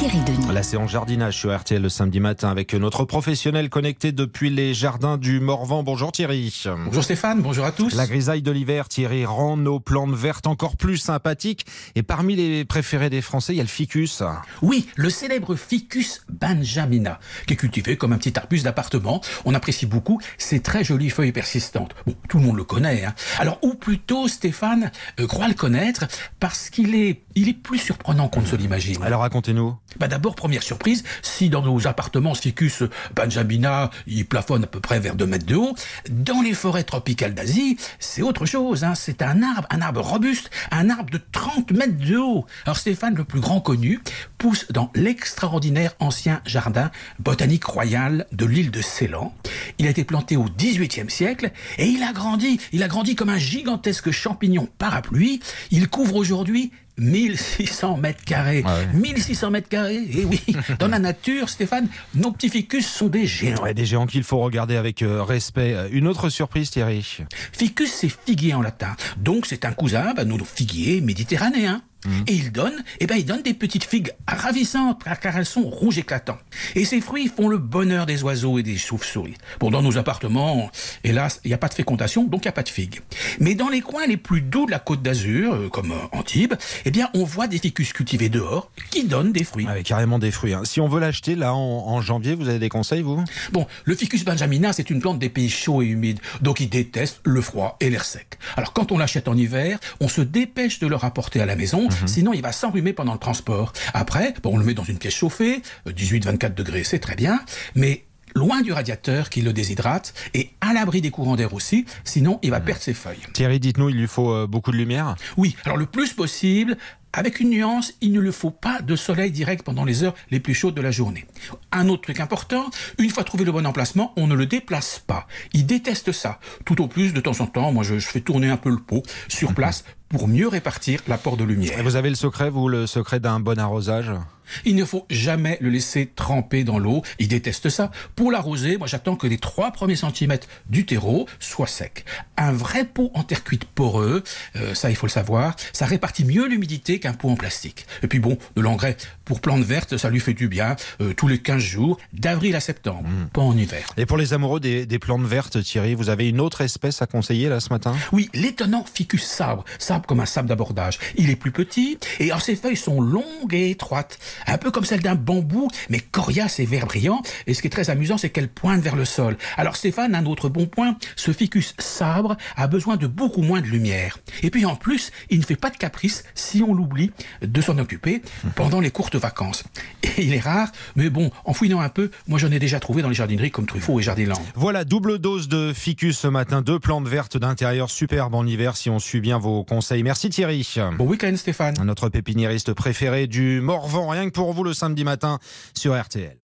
Thierry Denis. La séance jardinage sur RTL le samedi matin avec notre professionnel connecté depuis les jardins du Morvan. Bonjour Thierry. Bonjour Stéphane, bonjour à tous. La grisaille de l'hiver, Thierry, rend nos plantes vertes encore plus sympathiques. Et parmi les préférés des Français, il y a le ficus. Oui, le célèbre Ficus benjamina, qui est cultivé comme un petit arbuste d'appartement. On apprécie beaucoup ses très jolies feuilles persistantes. Bon, tout le monde le connaît. hein. Alors, ou plutôt Stéphane euh, croit le connaître parce qu'il est, il est plus surprenant qu'on ne se l'imagine. Alors racontez-nous. Bah d'abord, première surprise, si dans nos appartements Ficus benjamina, il plafonne à peu près vers 2 mètres de haut, dans les forêts tropicales d'Asie, c'est autre chose. Hein. C'est un arbre, un arbre robuste, un arbre de 30 mètres de haut. Alors Stéphane, le plus grand connu, pousse dans l'extraordinaire ancien jardin botanique royal de l'île de Ceylan. Il a été planté au XVIIIe siècle et il a grandi, il a grandi comme un gigantesque champignon parapluie. Il couvre aujourd'hui 1600 mètres carrés. Ah ouais. 1600 mètres carrés, et oui, dans la nature, Stéphane, nos petits ficus sont des géants. Ouais, des géants qu'il faut regarder avec euh, respect. Euh, Une autre surprise, Thierry. Ficus, c'est figuier en latin. Donc, c'est un cousin, bah, nos figuiers méditerranéens. Et il donne, eh ben, il donne des petites figues ravissantes, car elles sont rouges éclatants. Et ces fruits font le bonheur des oiseaux et des chauves-souris. Bon, dans nos appartements, hélas, il n'y a pas de fécondation, donc il n'y a pas de figues. Mais dans les coins les plus doux de la côte d'Azur, euh, comme euh, Antibes, eh bien, on voit des ficus cultivés dehors qui donnent des fruits. Avec carrément des fruits. hein. Si on veut l'acheter là en, en janvier, vous avez des conseils, vous? Bon, le Ficus benjamina, c'est une plante des pays chauds et humides, donc il déteste le froid et l'air sec. Alors quand on l'achète en hiver, on se dépêche de le rapporter à la maison, sinon il va s'enrhumer pendant le transport. Après, bon, on le met dans une pièce chauffée, 18-24 degrés, c'est très bien, mais loin du radiateur qui le déshydrate et à l'abri des courants d'air aussi, sinon il va perdre ses feuilles. Thierry, dites-nous, il lui faut euh, beaucoup de lumière Oui, alors le plus possible, avec une nuance, il ne le faut pas de soleil direct pendant les heures les plus chaudes de la journée. Un autre truc important, une fois trouvé le bon emplacement, on ne le déplace pas. Il déteste ça. Tout au plus, de temps en temps, moi je, je fais tourner un peu le pot sur place pour mieux répartir l'apport de Et lumière. vous avez le secret, vous, le secret d'un bon arrosage? Il ne faut jamais le laisser tremper dans l'eau. Il déteste ça. Pour l'arroser, moi j'attends que les trois premiers centimètres du terreau soient secs. Un vrai pot en terre cuite poreux, euh, ça il faut le savoir, ça répartit mieux l'humidité qu'un pot en plastique. Et puis bon, de l'engrais pour plantes vertes, ça lui fait du bien euh, tous les 15 jours, d'avril à septembre, pas en hiver. Et pour les amoureux des, des plantes vertes, Thierry, vous avez une autre espèce à conseiller là ce matin? Oui, l'étonnant ficus sabre, sabre comme un sabre d'abordage. Il est plus petit et alors ses feuilles sont longues et étroites, un peu comme celles d'un bambou, mais coriaces et vert brillant. Et ce qui est très amusant, c'est qu'elles pointent vers le sol. Alors Stéphane, un autre bon point, ce ficus sabre a besoin de beaucoup moins de lumière. Et puis en plus, il ne fait pas de caprice si on l'oublie de s'en occuper pendant les courtes vacances. Et il est rare, mais bon, en fouillant un peu, moi j'en ai déjà trouvé dans les jardineries comme Truffaut et Jardiland. Voilà, double dose de ficus ce matin, deux plantes vertes d'intérieur superbes en hiver si on suit bien vos conseils. Merci Thierry. Bon week-end Stéphane. Notre pépiniériste préféré du Morvan, rien que pour vous le samedi matin sur RTL.